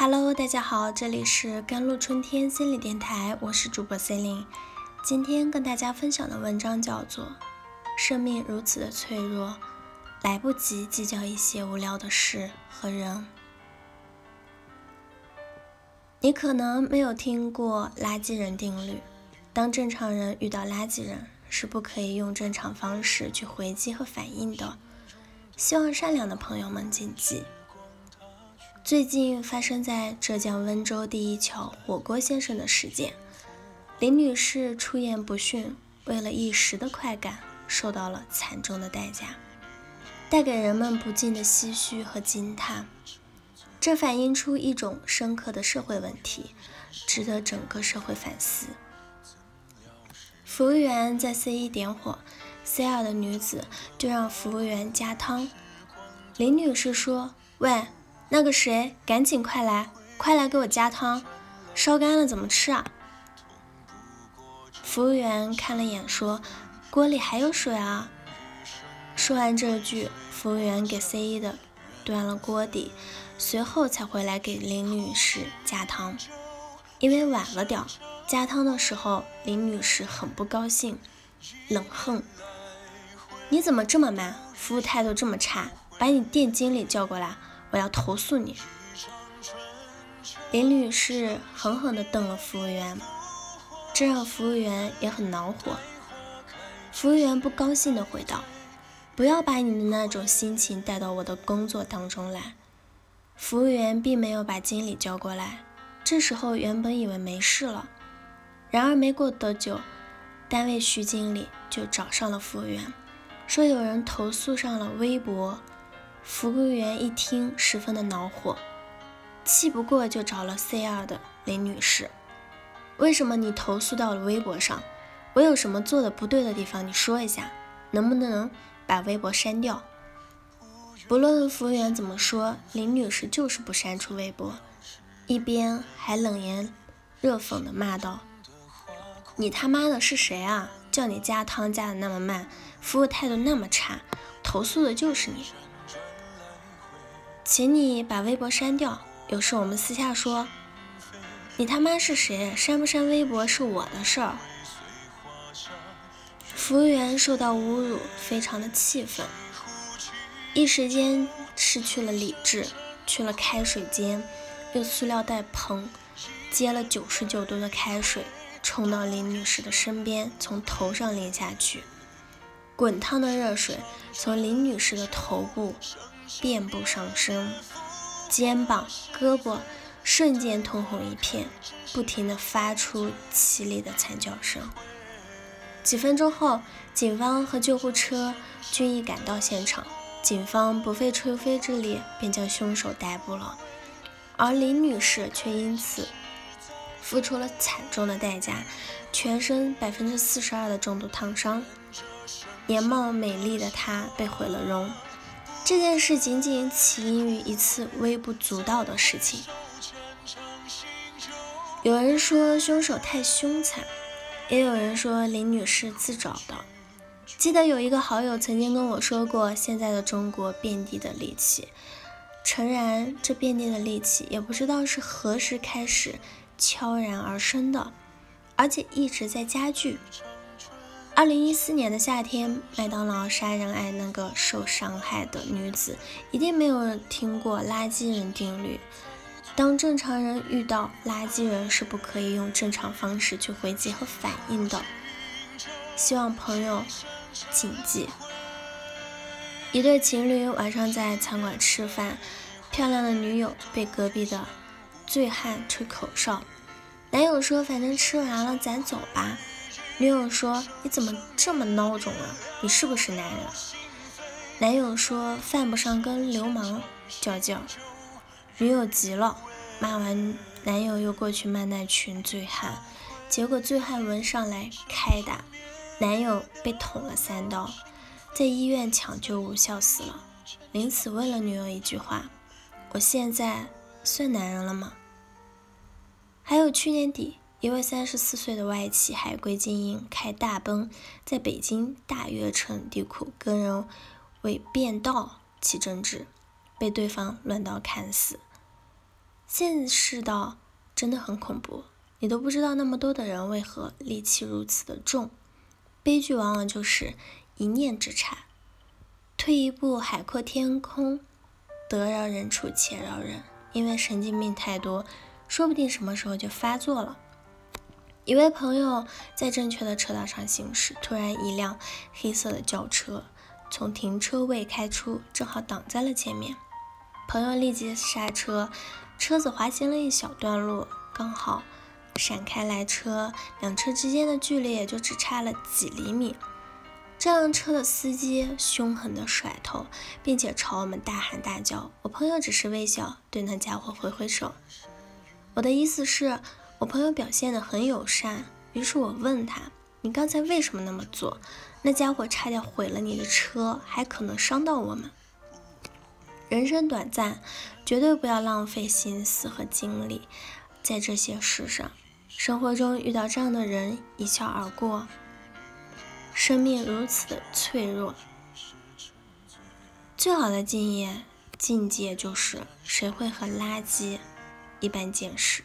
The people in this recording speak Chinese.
Hello，大家好，这里是甘露春天心理电台，我是主播 Celine。今天跟大家分享的文章叫做《生命如此的脆弱，来不及计较一些无聊的事和人》。你可能没有听过垃圾人定律，当正常人遇到垃圾人，是不可以用正常方式去回击和反应的。希望善良的朋友们谨记。最近发生在浙江温州第一桥火锅先生的事件，林女士出言不逊，为了一时的快感，受到了惨重的代价，带给人们不尽的唏嘘和惊叹。这反映出一种深刻的社会问题，值得整个社会反思。服务员在 C 一点火，C 二的女子就让服务员加汤。林女士说：“喂。”那个谁，赶紧快来，快来给我加汤，烧干了怎么吃啊？服务员看了眼，说：“锅里还有水啊。”说完这句，服务员给 C 一的端了锅底，随后才回来给林女士加汤。因为晚了点，加汤的时候，林女士很不高兴，冷哼：“你怎么这么慢？服务态度这么差，把你店经理叫过来。”我要投诉你！林女士狠狠地瞪了服务员，这让服务员也很恼火。服务员不高兴地回道：“不要把你的那种心情带到我的工作当中来。”服务员并没有把经理叫过来。这时候原本以为没事了，然而没过多久，单位徐经理就找上了服务员，说有人投诉上了微博。服务员一听，十分的恼火，气不过就找了 C 二的林女士。为什么你投诉到了微博上？我有什么做的不对的地方？你说一下，能不能把微博删掉？不论服务员怎么说，林女士就是不删除微博，一边还冷言热讽的骂道：“你他妈的是谁啊？叫你加汤加的那么慢，服务态度那么差，投诉的就是你。”请你把微博删掉，有事我们私下说。你他妈是谁？删不删微博是我的事儿。服务员受到侮辱，非常的气愤，一时间失去了理智，去了开水间，用塑料袋盆接了九十九度的开水，冲到林女士的身边，从头上淋下去，滚烫的热水从林女士的头部。遍布上身，肩膀、胳膊瞬间通红一片，不停地发出凄厉的惨叫声。几分钟后，警方和救护车均已赶到现场，警方不费吹灰之力便将凶手逮捕了，而林女士却因此付出了惨重的代价，全身百分之四十二的重度烫伤，年貌美丽的她被毁了容。这件事仅仅起因于一次微不足道的事情。有人说凶手太凶残，也有人说林女士自找的。记得有一个好友曾经跟我说过，现在的中国遍地的戾气。诚然，这遍地的戾气也不知道是何时开始悄然而生的，而且一直在加剧。二零一四年的夏天，麦当劳杀人案那个受伤害的女子一定没有听过垃圾人定律。当正常人遇到垃圾人，是不可以用正常方式去回击和反应的。希望朋友谨记。一对情侣晚上在餐馆吃饭，漂亮的女友被隔壁的醉汉吹口哨，男友说：“反正吃完了，咱走吧。”女友说：“你怎么这么孬种啊？你是不是男人？”男友说：“犯不上跟流氓较劲。”女友急了，骂完男友又过去骂那群醉汉，结果醉汉闻上来开打，男友被捅了三刀，在医院抢救无效死了。临死问了女友一句话：“我现在算男人了吗？”还有去年底。一位三十四岁的外企海归精英开大奔，在北京大悦城地库跟人为变道起争执，被对方乱刀砍死。现世道真的很恐怖，你都不知道那么多的人为何戾气如此的重。悲剧往往就是一念之差。退一步，海阔天空，得饶人处且饶人。因为神经病太多，说不定什么时候就发作了。一位朋友在正确的车道上行驶，突然一辆黑色的轿车从停车位开出，正好挡在了前面。朋友立即刹车，车子滑行了一小段路，刚好闪开来车，两车之间的距离也就只差了几厘米。这辆车的司机凶狠地甩头，并且朝我们大喊大叫。我朋友只是微笑，对那家伙挥挥手。我的意思是。我朋友表现得很友善，于是我问他：“你刚才为什么那么做？那家伙差点毁了你的车，还可能伤到我们。人生短暂，绝对不要浪费心思和精力在这些事上。生活中遇到这样的人，一笑而过。生命如此的脆弱，最好的敬业境界就是谁会和垃圾一般见识。”